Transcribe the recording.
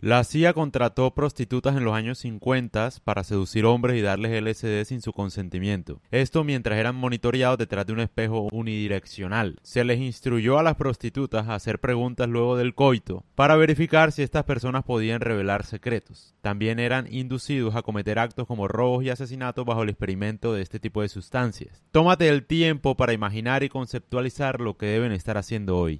La CIA contrató prostitutas en los años 50 para seducir hombres y darles LSD sin su consentimiento. Esto mientras eran monitoreados detrás de un espejo unidireccional. Se les instruyó a las prostitutas a hacer preguntas luego del coito para verificar si estas personas podían revelar secretos. También eran inducidos a cometer actos como robos y asesinatos bajo el experimento de este tipo de sustancias. Tómate el tiempo para imaginar y conceptualizar lo que deben estar haciendo hoy.